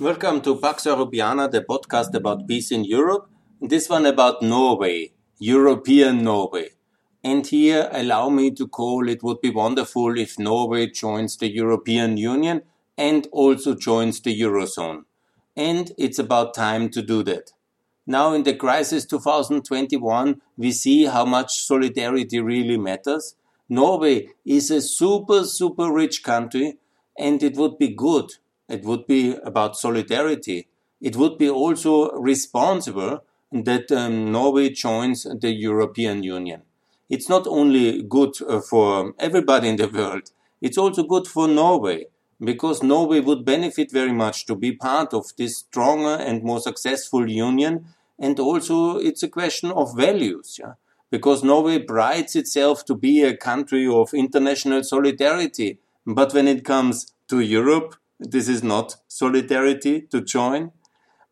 Welcome to Pax Europeana, the podcast about peace in Europe. This one about Norway, European Norway. And here, allow me to call it would be wonderful if Norway joins the European Union and also joins the Eurozone. And it's about time to do that. Now, in the crisis 2021, we see how much solidarity really matters. Norway is a super, super rich country, and it would be good it would be about solidarity. It would be also responsible that um, Norway joins the European Union. It's not only good uh, for everybody in the world, it's also good for Norway because Norway would benefit very much to be part of this stronger and more successful union. And also, it's a question of values, yeah? because Norway prides itself to be a country of international solidarity. But when it comes to Europe, this is not solidarity to join.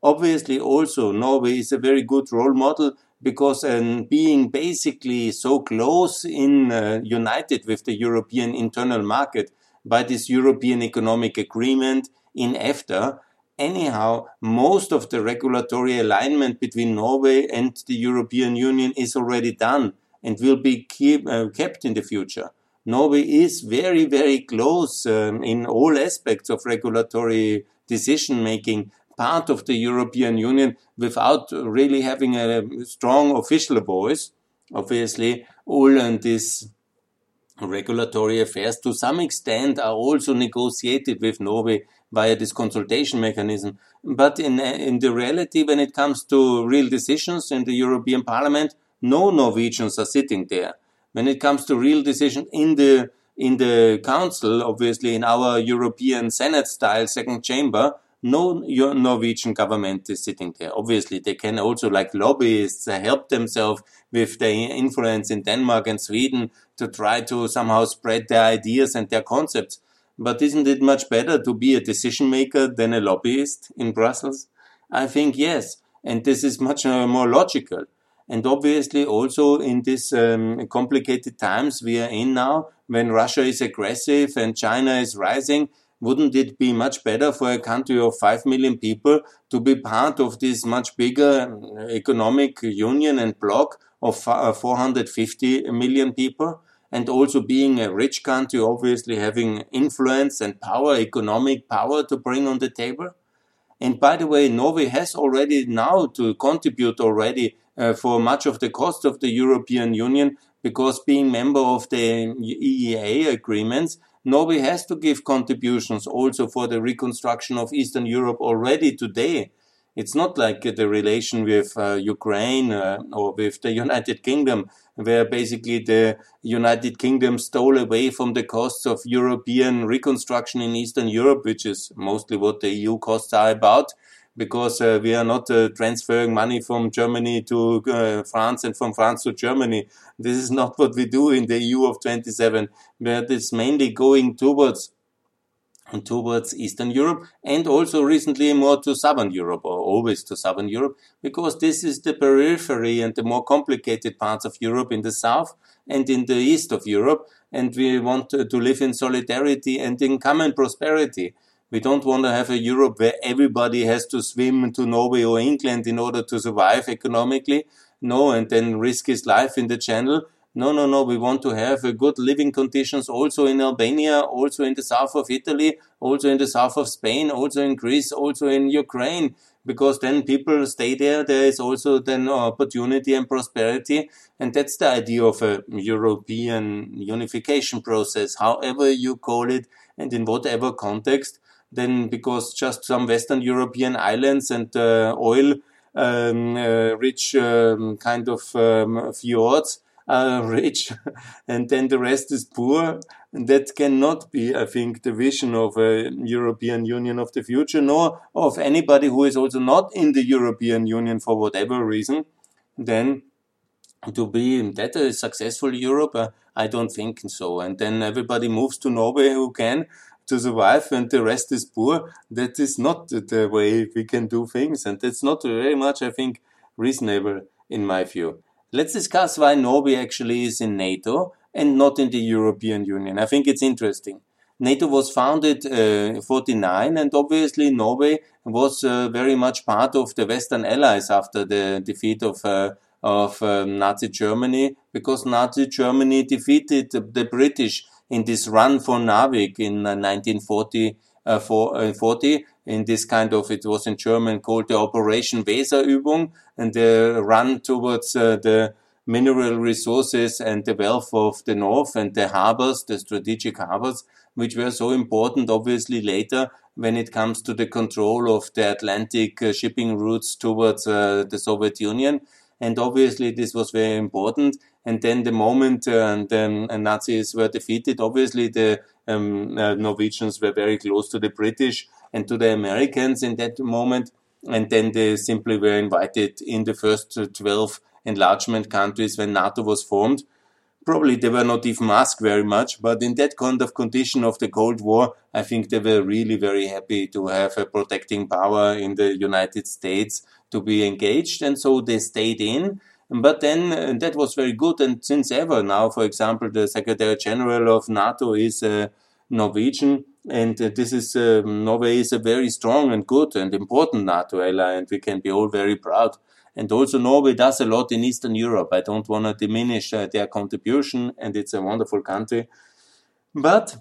Obviously, also, Norway is a very good role model because um, being basically so close in uh, united with the European internal market by this European Economic Agreement in EFTA, anyhow, most of the regulatory alignment between Norway and the European Union is already done and will be keep, uh, kept in the future. Norway is very, very close um, in all aspects of regulatory decision making, part of the European Union without really having a strong official voice. Obviously, all and these regulatory affairs to some extent are also negotiated with Norway via this consultation mechanism. But in, in the reality, when it comes to real decisions in the European Parliament, no Norwegians are sitting there when it comes to real decision in the in the council, obviously in our European Senate style second chamber, no Norwegian government is sitting there. Obviously, they can also, like lobbyists, help themselves with their influence in Denmark and Sweden to try to somehow spread their ideas and their concepts. But isn't it much better to be a decision maker than a lobbyist in Brussels? I think yes. And this is much uh, more logical. And obviously, also in these um, complicated times we are in now, when Russia is aggressive and China is rising, wouldn't it be much better for a country of 5 million people to be part of this much bigger uh, economic union and bloc of uh, 450 million people? And also being a rich country, obviously having influence and power, economic power to bring on the table? And by the way, Norway has already now to contribute already for much of the cost of the European Union because being member of the EEA agreements, Norway has to give contributions also for the reconstruction of Eastern Europe already today. It's not like the relation with uh, Ukraine uh, or with the United Kingdom, where basically the United Kingdom stole away from the costs of European reconstruction in Eastern Europe, which is mostly what the EU costs are about because uh, we are not uh, transferring money from Germany to uh, France and from France to Germany. This is not what we do in the EU of 27, but it's mainly going towards towards Eastern Europe and also recently more to Southern Europe or always to Southern Europe because this is the periphery and the more complicated parts of Europe in the south and in the east of Europe and we want to, to live in solidarity and in common prosperity. We don't want to have a Europe where everybody has to swim to Norway or England in order to survive economically. No, and then risk his life in the channel. No, no, no. We want to have a good living conditions also in Albania, also in the south of Italy, also in the south of Spain, also in Greece, also in Ukraine. Because then people stay there. There is also then opportunity and prosperity. And that's the idea of a European unification process, however you call it and in whatever context then because just some Western European islands and uh, oil um, uh, rich um, kind of um, fjords are rich and then the rest is poor. And that cannot be, I think, the vision of a European Union of the future, nor of anybody who is also not in the European Union for whatever reason. Then to be that a successful Europe, uh, I don't think so. And then everybody moves to Norway who can, to survive and the rest is poor. That is not the way we can do things. And that's not very much, I think, reasonable in my view. Let's discuss why Norway actually is in NATO and not in the European Union. I think it's interesting. NATO was founded uh, 49 and obviously Norway was uh, very much part of the Western Allies after the defeat of uh, of um, Nazi Germany because Nazi Germany defeated the British in this run for Narvik in 1940 uh, for, uh, 40 in this kind of it was in German called the Operation Weserübung and the run towards uh, the mineral resources and the wealth of the north and the harbors, the strategic harbors, which were so important, obviously, later when it comes to the control of the Atlantic uh, shipping routes towards uh, the Soviet Union. And obviously, this was very important. And then the moment uh, the uh, Nazis were defeated, obviously the um, uh, Norwegians were very close to the British and to the Americans in that moment. And then they simply were invited in the first 12 enlargement countries when NATO was formed. Probably they were not even asked very much, but in that kind of condition of the Cold War, I think they were really very happy to have a protecting power in the United States to be engaged, and so they stayed in. But then uh, that was very good, and since ever now, for example, the Secretary General of NATO is uh, Norwegian, and uh, this is uh, Norway is a very strong and good and important NATO ally, and we can be all very proud. And also Norway does a lot in Eastern Europe. I don't want to diminish uh, their contribution and it's a wonderful country. But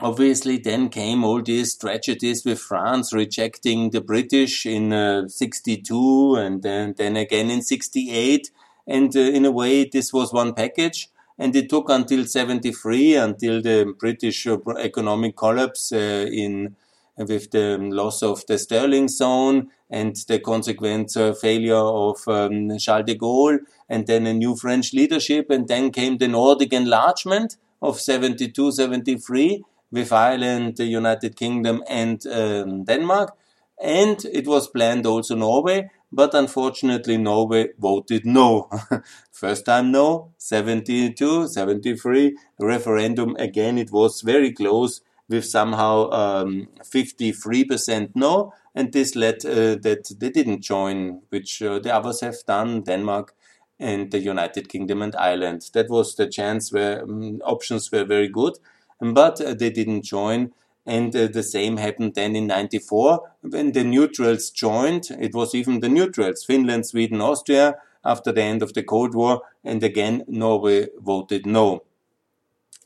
obviously then came all these tragedies with France rejecting the British in uh, 62 and then, then again in 68. And uh, in a way, this was one package. And it took until 73, until the British uh, economic collapse uh, in with the loss of the Sterling zone and the consequent uh, failure of um, Charles de Gaulle, and then a new French leadership, and then came the Nordic enlargement of 72 73 with Ireland, the United Kingdom, and um, Denmark. And it was planned also Norway, but unfortunately Norway voted no. First time no, 72, 73, referendum again, it was very close with somehow um, 53% no, and this led uh, that they didn't join, which uh, the others have done, Denmark and the United Kingdom and Ireland. That was the chance where um, options were very good, but uh, they didn't join. And uh, the same happened then in 94 when the neutrals joined. It was even the neutrals, Finland, Sweden, Austria, after the end of the Cold War. And again, Norway voted no.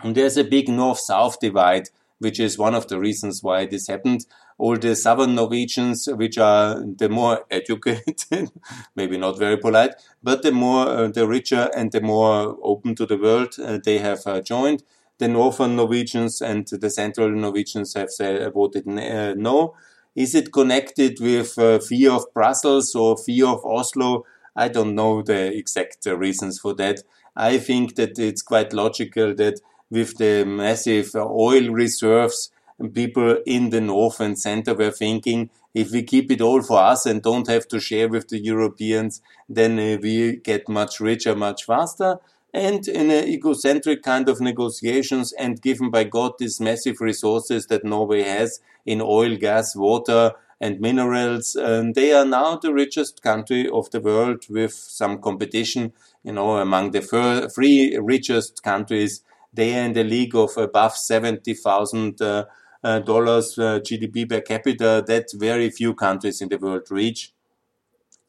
And there's a big north-south divide which is one of the reasons why this happened. All the southern Norwegians, which are the more educated, maybe not very polite, but the more, uh, the richer and the more open to the world, uh, they have uh, joined. The northern Norwegians and the central Norwegians have said, voted uh, no. Is it connected with uh, fear of Brussels or fear of Oslo? I don't know the exact reasons for that. I think that it's quite logical that with the massive oil reserves, people in the north and center were thinking, if we keep it all for us and don't have to share with the Europeans, then uh, we get much richer much faster. And in an egocentric kind of negotiations and given by God these massive resources that Norway has in oil, gas, water, and minerals, um, they are now the richest country of the world with some competition, you know, among the three richest countries they are in the league of above seventy thousand uh, uh, dollars uh, GDP per capita that very few countries in the world reach.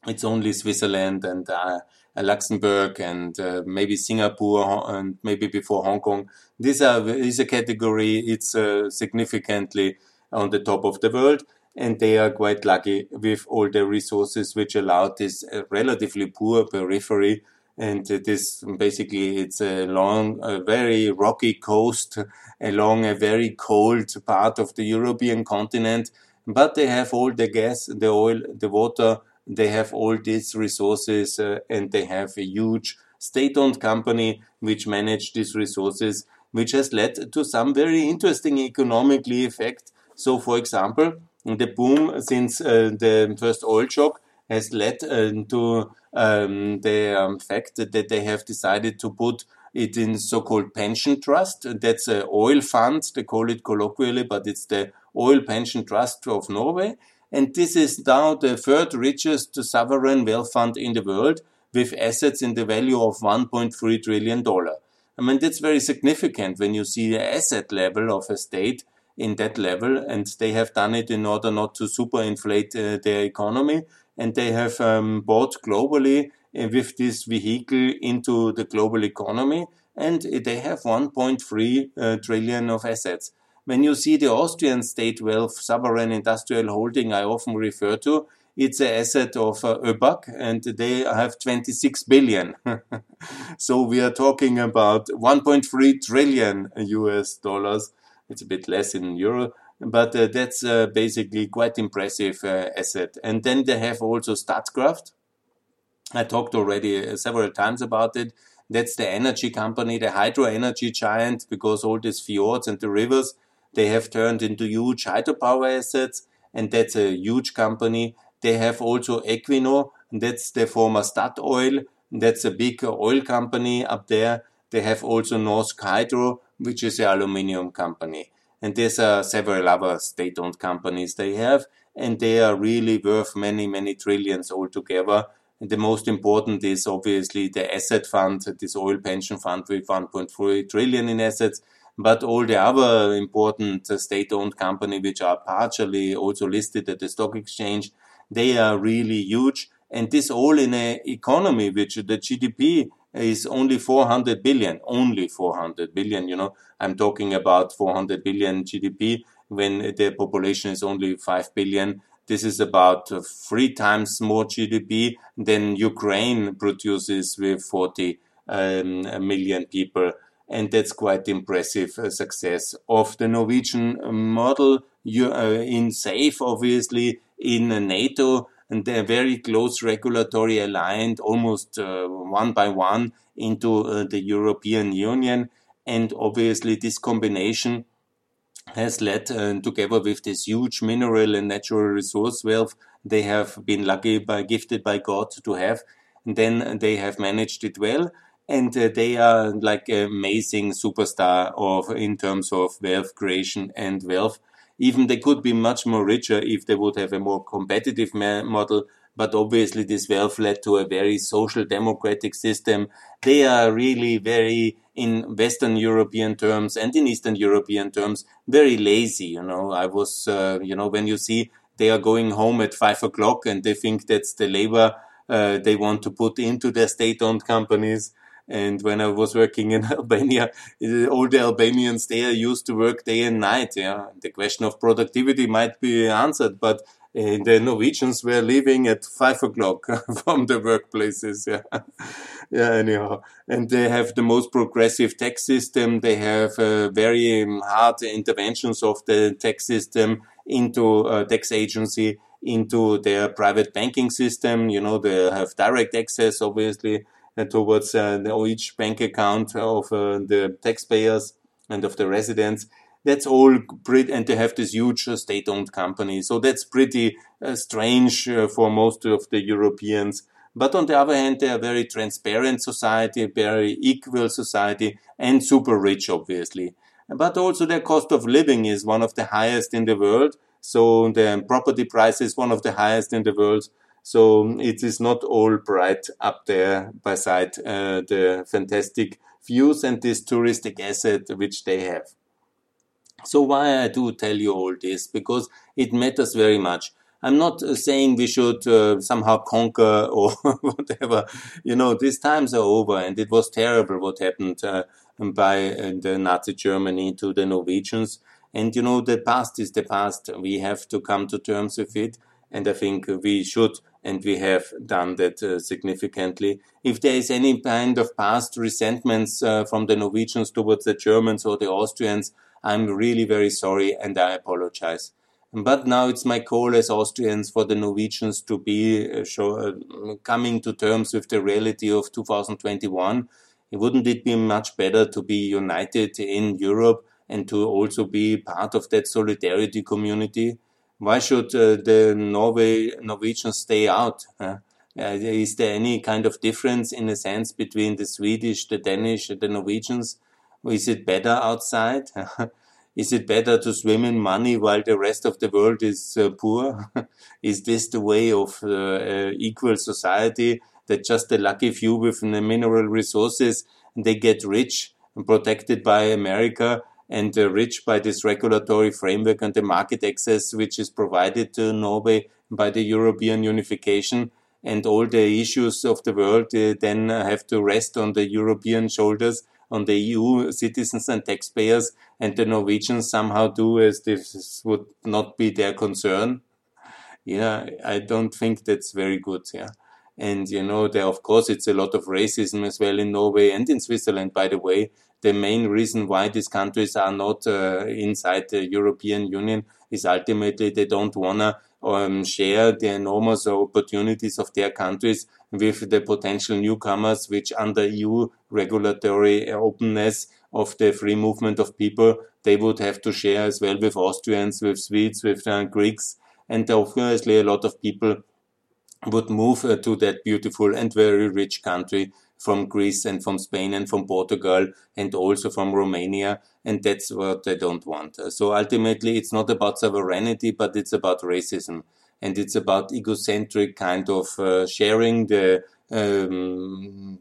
It's only Switzerland and Luxembourg and uh, maybe Singapore and maybe before Hong Kong. This are, is a category. It's uh, significantly on the top of the world, and they are quite lucky with all the resources which allow this uh, relatively poor periphery and this basically it's a long, a very rocky coast along a very cold part of the European continent. But they have all the gas, the oil, the water. They have all these resources, uh, and they have a huge state-owned company which manage these resources, which has led to some very interesting economically effect. So, for example, the boom since uh, the first oil shock has led uh, to um, the um, fact that they have decided to put it in so-called pension trust. That's an oil fund, they call it colloquially, but it's the oil pension trust of Norway. And this is now the third richest sovereign wealth fund in the world with assets in the value of $1.3 trillion. I mean, that's very significant when you see the asset level of a state in that level, and they have done it in order not to superinflate uh, their economy, and they have um, bought globally uh, with this vehicle into the global economy, and they have 1.3 uh, trillion of assets. When you see the Austrian state wealth sovereign industrial holding, I often refer to, it's an asset of uh, ÖBAG and they have 26 billion. so we are talking about 1.3 trillion US dollars. It's a bit less in euro, but uh, that's uh, basically quite impressive uh, asset. And then they have also Statkraft. I talked already uh, several times about it. That's the energy company, the hydro energy giant, because all these fjords and the rivers, they have turned into huge hydropower assets. And that's a huge company they have also Equinor, that's the former Statoil, that's a big oil company up there. They have also Norsk Hydro, which is an aluminium company. And there's uh, several other state-owned companies they have, and they are really worth many, many trillions altogether. And the most important is obviously the asset fund, this oil pension fund with 1.3 trillion in assets, but all the other important uh, state-owned company which are partially also listed at the stock exchange, they are really huge. And this all in an economy which the GDP is only 400 billion, only 400 billion. You know, I'm talking about 400 billion GDP when the population is only 5 billion. This is about three times more GDP than Ukraine produces with 40 um, million people. And that's quite impressive uh, success of the Norwegian model. You, uh, in SAFE, obviously, in NATO, and they're very close regulatory aligned, almost uh, one by one into uh, the European Union. And obviously, this combination has led, uh, together with this huge mineral and natural resource wealth, they have been lucky by gifted by God to have. And then they have managed it well, and uh, they are like amazing superstar of in terms of wealth creation and wealth even they could be much more richer if they would have a more competitive model. But obviously, this wealth led to a very social democratic system. They are really very, in Western European terms and in Eastern European terms, very lazy. You know, I was, uh, you know, when you see they are going home at five o'clock and they think that's the labor uh, they want to put into their state-owned companies and when I was working in Albania, all the Albanians there used to work day and night. Yeah, the question of productivity might be answered, but uh, the Norwegians were leaving at five o'clock from the workplaces. Yeah, yeah. Anyhow, and they have the most progressive tax system. They have uh, very um, hard interventions of the tax system into uh, tax agency into their private banking system. You know, they have direct access, obviously towards uh, each bank account of uh, the taxpayers and of the residents. That's all pretty, and they have this huge uh, state-owned company. So that's pretty strange for most of the Europeans. But on the other hand, they are a very transparent society, very equal society, and super rich, obviously. But also their cost of living is one of the highest in the world. So the property price is one of the highest in the world. So it is not all bright up there beside uh, the fantastic views and this touristic asset which they have. So why I do tell you all this? Because it matters very much. I'm not uh, saying we should uh, somehow conquer or whatever. You know, these times are over, and it was terrible what happened uh, by uh, the Nazi Germany to the Norwegians. And you know, the past is the past. We have to come to terms with it, and I think we should and we have done that uh, significantly. If there is any kind of past resentments uh, from the Norwegians towards the Germans or the Austrians, I'm really very sorry and I apologize. But now it's my call as Austrians for the Norwegians to be uh, show, uh, coming to terms with the reality of 2021. Wouldn't it be much better to be united in Europe and to also be part of that solidarity community? Why should uh, the Norway Norwegians stay out? Uh, is there any kind of difference in a sense between the Swedish, the Danish, the Norwegians? Is it better outside? is it better to swim in money while the rest of the world is uh, poor? is this the way of uh, uh, equal society that just the lucky few with the mineral resources they get rich and protected by America and uh, rich by this regulatory framework and the market access which is provided to Norway by the European unification. And all the issues of the world uh, then have to rest on the European shoulders, on the EU citizens and taxpayers, and the Norwegians somehow do as this would not be their concern. Yeah, I don't think that's very good. Yeah. And you know, there of course it's a lot of racism as well in Norway and in Switzerland, by the way. The main reason why these countries are not uh, inside the European Union is ultimately they don't wanna um, share the enormous opportunities of their countries with the potential newcomers, which under EU regulatory openness of the free movement of people, they would have to share as well with Austrians, with Swedes, with uh, Greeks, and obviously a lot of people would move uh, to that beautiful and very rich country from Greece and from Spain and from Portugal and also from Romania. And that's what they don't want. So ultimately, it's not about sovereignty, but it's about racism. And it's about egocentric kind of uh, sharing the um,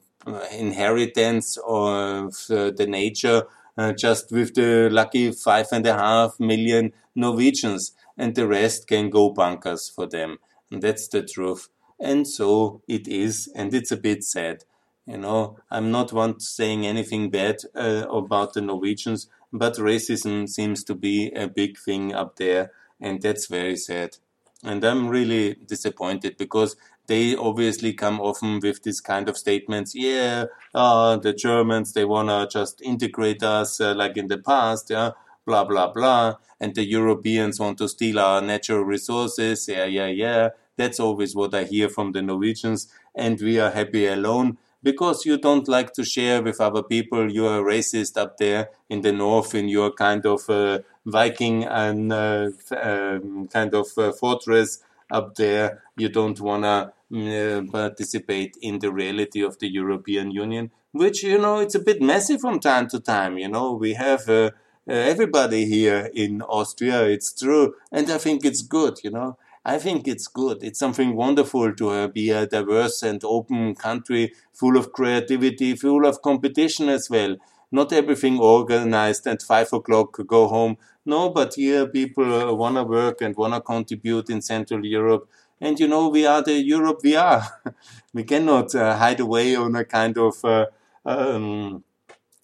inheritance of uh, the nature uh, just with the lucky five and a half million Norwegians. And the rest can go bunkers for them. And that's the truth. And so it is, and it's a bit sad. You know, I'm not one saying anything bad uh, about the Norwegians, but racism seems to be a big thing up there, and that's very sad. And I'm really disappointed because they obviously come often with this kind of statements. Yeah, uh, the Germans, they want to just integrate us uh, like in the past. Yeah, blah, blah, blah. And the Europeans want to steal our natural resources. Yeah, yeah, yeah. That's always what I hear from the Norwegians. And we are happy alone because you don't like to share with other people. You are racist up there in the north in your kind of uh, Viking and uh, um, kind of uh, fortress up there. You don't want to mm, uh, participate in the reality of the European Union, which, you know, it's a bit messy from time to time. You know, we have uh, uh, everybody here in Austria. It's true. And I think it's good, you know. I think it's good. It's something wonderful to uh, be a diverse and open country full of creativity, full of competition as well. Not everything organized at five o'clock go home. No, but here people uh, want to work and want to contribute in Central Europe. And you know, we are the Europe we are. we cannot uh, hide away on a kind of uh, um,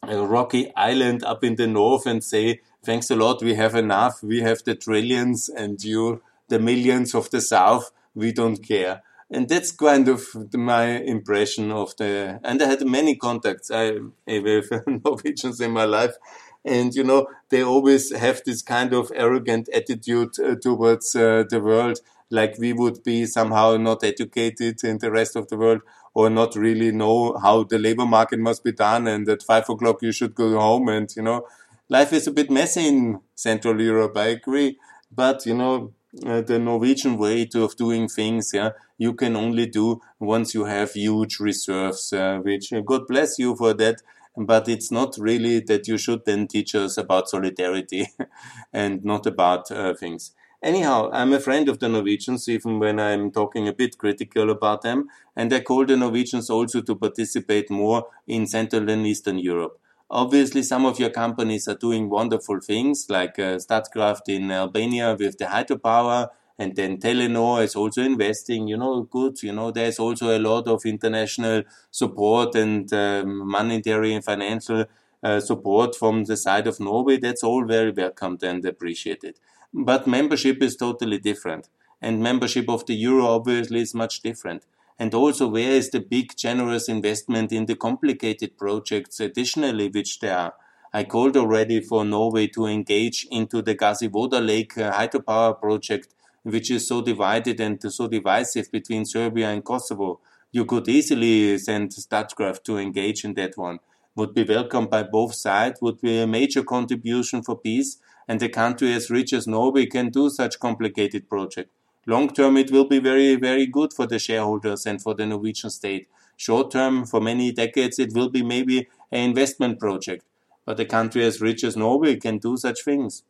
a rocky island up in the north and say, thanks a lot, we have enough, we have the trillions, and you the millions of the South, we don't care. And that's kind of my impression of the, and I had many contacts I, with Norwegians in my life. And, you know, they always have this kind of arrogant attitude uh, towards uh, the world, like we would be somehow not educated in the rest of the world or not really know how the labor market must be done. And at five o'clock you should go home. And, you know, life is a bit messy in Central Europe. I agree. But, you know, uh, the Norwegian way to, of doing things, yeah, you can only do once you have huge reserves, uh, which uh, God bless you for that. But it's not really that you should then teach us about solidarity and not about uh, things. Anyhow, I'm a friend of the Norwegians, even when I'm talking a bit critical about them. And I call the Norwegians also to participate more in Central and Eastern Europe. Obviously, some of your companies are doing wonderful things, like uh, Statkraft in Albania with the hydropower, and then Telenor is also investing. You know, good. You know, there's also a lot of international support and um, monetary and financial uh, support from the side of Norway. That's all very welcomed and appreciated. But membership is totally different, and membership of the euro obviously is much different. And also, where is the big generous investment in the complicated projects additionally, which there are? I called already for Norway to engage into the Gazivoda Lake uh, hydropower project, which is so divided and so divisive between Serbia and Kosovo. You could easily send Statkraft to engage in that one. Would be welcomed by both sides, would be a major contribution for peace, and a country as rich as Norway can do such complicated project. Long term, it will be very, very good for the shareholders and for the Norwegian state. Short term, for many decades, it will be maybe an investment project. But a country as rich as Norway can do such things.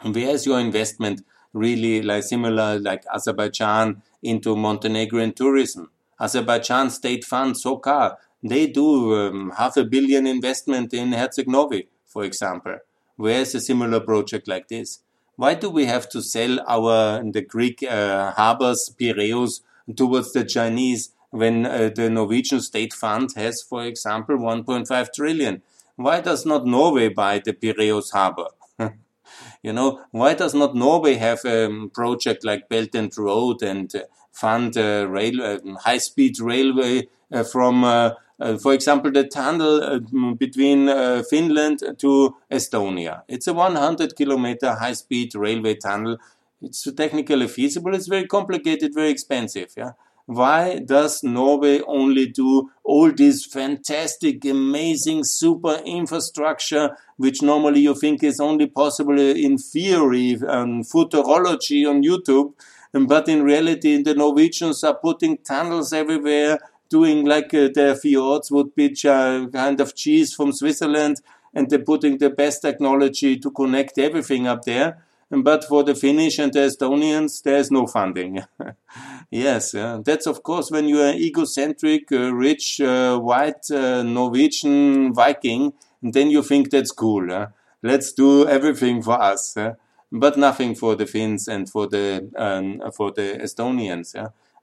And where is your investment really like similar like Azerbaijan into Montenegrin tourism? Azerbaijan state fund SOCAR They do um, half a billion investment in Herceg-Novi, for example. Where's a similar project like this? Why do we have to sell our the Greek uh, harbors, Piraeus, towards the Chinese when uh, the Norwegian state fund has, for example, 1.5 trillion? Why does not Norway buy the Piraeus harbor? you know, why does not Norway have a project like Belt and Road and uh, fund a rail, uh, high-speed railway uh, from, uh, uh, for example, the tunnel uh, between Finland to Estonia? It's a 100 kilometer high-speed railway tunnel. It's technically feasible. It's very complicated, very expensive. Yeah why does Norway only do all this fantastic, amazing, super infrastructure, which normally you think is only possible in theory and futurology on YouTube? But in reality, the Norwegians are putting tunnels everywhere, doing like uh, their fjords would be kind of cheese from Switzerland, and they're putting the best technology to connect everything up there. But for the Finnish and the Estonians, there's no funding. yes, yeah. that's of course when you are egocentric, uh, rich, uh, white uh, Norwegian Viking, then you think that's cool. Uh? Let's do everything for us, uh? but nothing for the Finns and for the um, for the Estonians.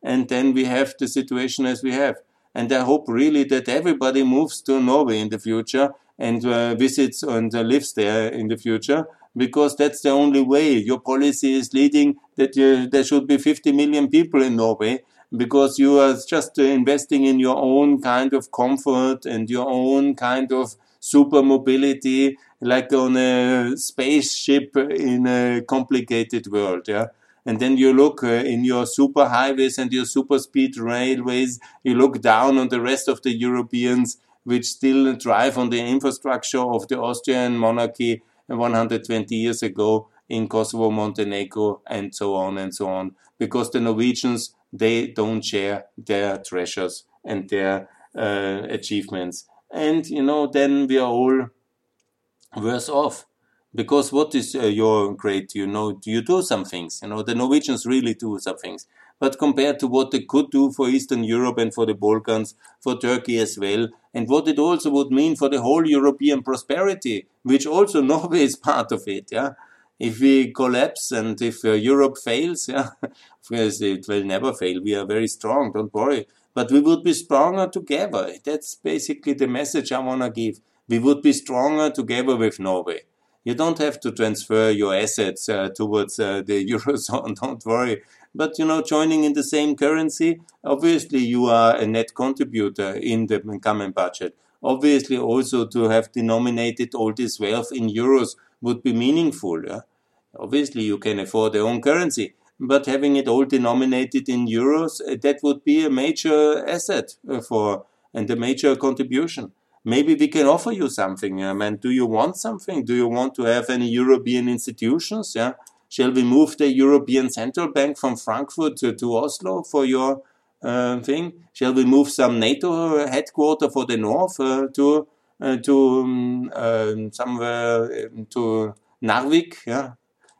And then we have the situation as we have. And I hope really that everybody moves to Norway in the future and uh, visits and lives there in the future because that's the only way. Your policy is leading that you, there should be 50 million people in Norway because you are just investing in your own kind of comfort and your own kind of super mobility, like on a spaceship in a complicated world. Yeah. And then you look uh, in your super highways and your super speed railways, you look down on the rest of the Europeans, which still drive on the infrastructure of the Austrian monarchy 120 years ago in Kosovo, Montenegro, and so on and so on. Because the Norwegians, they don't share their treasures and their uh, achievements. And, you know, then we are all worse off. Because what is uh, your great, you know, you do some things, you know, the Norwegians really do some things. But compared to what they could do for Eastern Europe and for the Balkans, for Turkey as well, and what it also would mean for the whole European prosperity, which also Norway is part of it, yeah. If we collapse and if uh, Europe fails, yeah, it will never fail. We are very strong, don't worry. But we would be stronger together. That's basically the message I want to give. We would be stronger together with Norway. You don't have to transfer your assets uh, towards uh, the eurozone. Don't worry. But you know, joining in the same currency, obviously you are a net contributor in the common budget. Obviously, also to have denominated all this wealth in euros would be meaningful. Yeah? Obviously, you can afford your own currency, but having it all denominated in euros, uh, that would be a major asset uh, for and a major contribution maybe we can offer you something. I mean, do you want something? Do you want to have any European institutions? Yeah. Shall we move the European Central Bank from Frankfurt to, to Oslo for your uh, thing? Shall we move some NATO headquarters for the north uh, to uh, to um, um somewhere um, to Narvik? Yeah.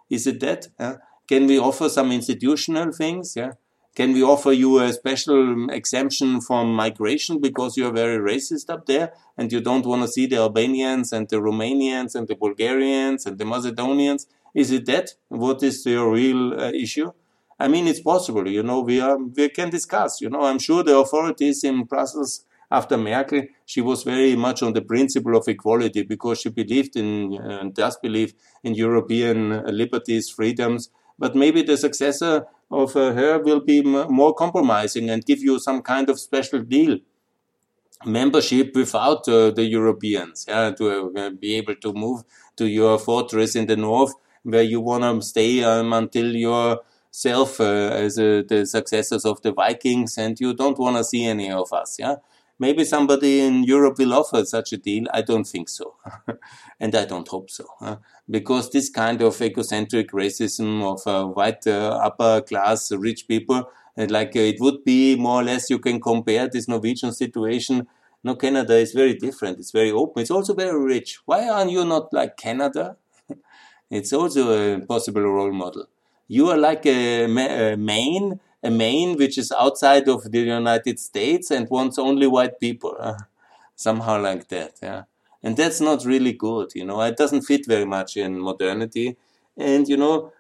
Is it that? Yeah. Can we offer some institutional things? Yeah. Can we offer you a special exemption from migration because you're very racist up there and you don't want to see the Albanians and the Romanians and the Bulgarians and the Macedonians? Is it that? What is your real uh, issue? I mean, it's possible, you know, we, are, we can discuss, you know, I'm sure the authorities in Brussels after Merkel, she was very much on the principle of equality because she believed in, uh, does believe in European liberties, freedoms, but maybe the successor of uh, her will be more compromising and give you some kind of special deal membership without uh, the Europeans, yeah, to uh, be able to move to your fortress in the north where you want to stay um, until yourself uh, as uh, the successors of the Vikings and you don't want to see any of us, yeah. Maybe somebody in Europe will offer such a deal. I don't think so. and I don't hope so. Because this kind of egocentric racism of uh, white uh, upper class rich people, uh, like uh, it would be more or less you can compare this Norwegian situation. No, Canada is very different. It's very open. It's also very rich. Why aren't you not like Canada? it's also a possible role model. You are like a, a Maine a Maine which is outside of the United States and wants only white people. Uh, somehow like that, yeah. And that's not really good, you know. It doesn't fit very much in modernity. And, you know,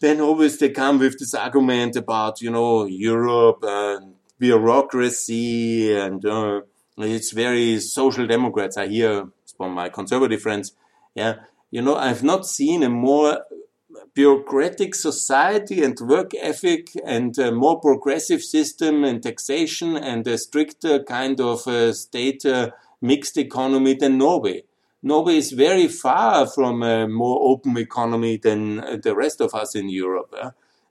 then always they come with this argument about, you know, Europe and bureaucracy and uh, it's very social democrats. I hear from my conservative friends, yeah, you know, I've not seen a more bureaucratic society and work ethic and a more progressive system and taxation and a stricter kind of uh, state uh, mixed economy than Norway. Norway is very far from a more open economy than uh, the rest of us in Europe.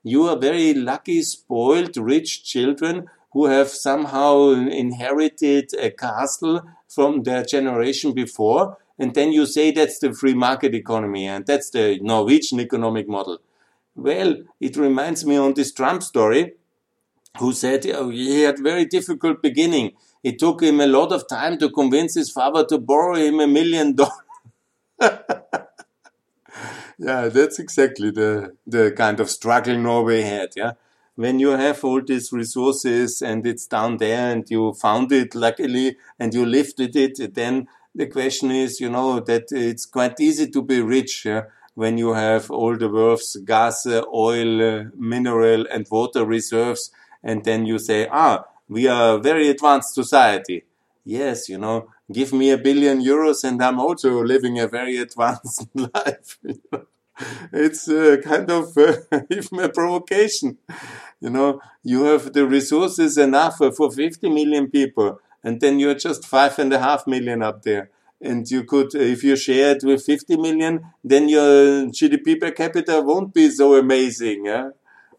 You are very lucky, spoiled, rich children who have somehow inherited a castle from their generation before and then you say that's the free market economy and that's the Norwegian economic model. Well, it reminds me on this Trump story, who said oh, he had very difficult beginning. It took him a lot of time to convince his father to borrow him a million dollars. yeah, that's exactly the the kind of struggle Norway had. Yeah, when you have all these resources and it's down there and you found it luckily and you lifted it, then the question is, you know, that it's quite easy to be rich yeah, when you have all the world's gas, uh, oil, uh, mineral, and water reserves, and then you say, ah, we are a very advanced society. Yes, you know, give me a billion euros and I'm also living a very advanced life. it's uh, kind of even a provocation. You know, you have the resources enough for 50 million people and then you're just five and a half million up there. And you could, if you share it with 50 million, then your GDP per capita won't be so amazing. Yeah?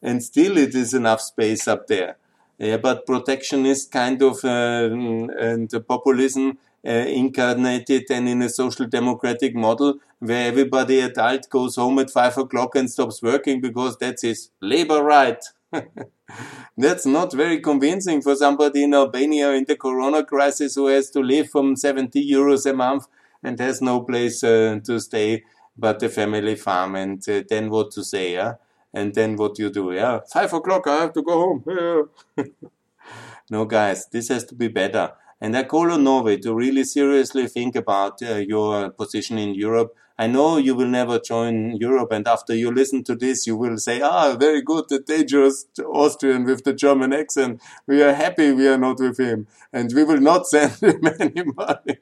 And still it is enough space up there. Yeah, but protectionist kind of uh, and populism uh, incarnated then in a social democratic model where everybody adult goes home at five o'clock and stops working because that's his labor right. That's not very convincing for somebody in Albania in the corona crisis who has to live from 70 euros a month and has no place uh, to stay but the family farm. And uh, then what to say, yeah? And then what you do, yeah? Five o'clock, I have to go home. No, guys, this has to be better. And I call on Norway to really seriously think about uh, your position in Europe I know you will never join Europe, and after you listen to this, you will say, "Ah, very good, the dangerous Austrian with the German accent. We are happy we are not with him, and we will not send him any money."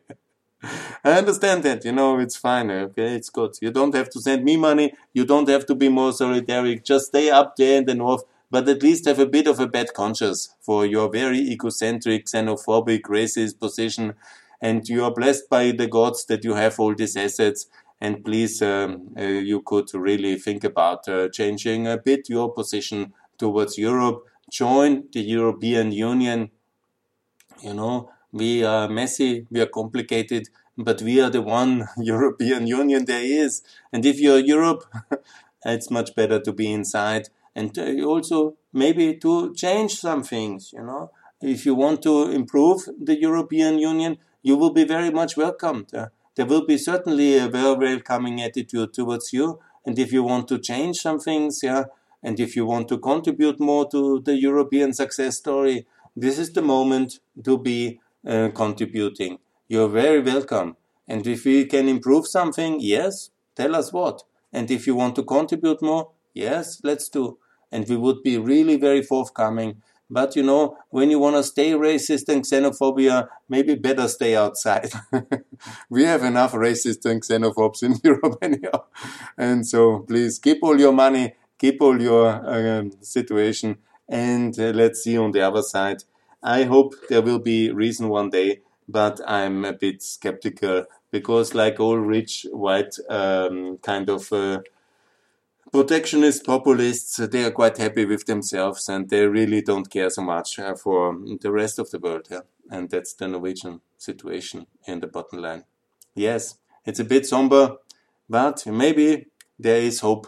I understand that, you know, it's fine, okay, it's good. You don't have to send me money, you don't have to be more solidaric, just stay up there in the north, but at least have a bit of a bad conscience for your very egocentric, xenophobic, racist position, and you are blessed by the gods that you have all these assets and please, um, uh, you could really think about uh, changing a bit your position towards Europe. Join the European Union. You know, we are messy, we are complicated, but we are the one European Union there is. And if you're Europe, it's much better to be inside and uh, also maybe to change some things, you know. If you want to improve the European Union, you will be very much welcomed. There will be certainly a very welcoming attitude towards you. And if you want to change some things, yeah, and if you want to contribute more to the European success story, this is the moment to be uh, contributing. You're very welcome. And if we can improve something, yes, tell us what. And if you want to contribute more, yes, let's do. And we would be really very forthcoming but you know, when you want to stay racist and xenophobia, maybe better stay outside. we have enough racists and xenophobes in Europe anyhow. And so please keep all your money, keep all your uh, situation, and uh, let's see on the other side. I hope there will be reason one day, but I'm a bit skeptical because, like all rich white um, kind of uh, protectionist populists, they are quite happy with themselves and they really don't care so much uh, for the rest of the world. Yeah? And that's the Norwegian situation in the bottom line. Yes, it's a bit somber, but maybe there is hope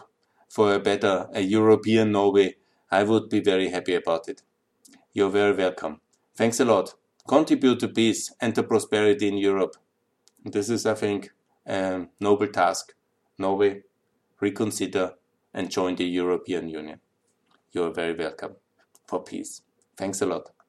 for a better, a European Norway. I would be very happy about it. You're very welcome. Thanks a lot. Contribute to peace and to prosperity in Europe. This is, I think, a noble task. Norway, reconsider and join the European Union. You are very welcome. for peace. Thanks a lot.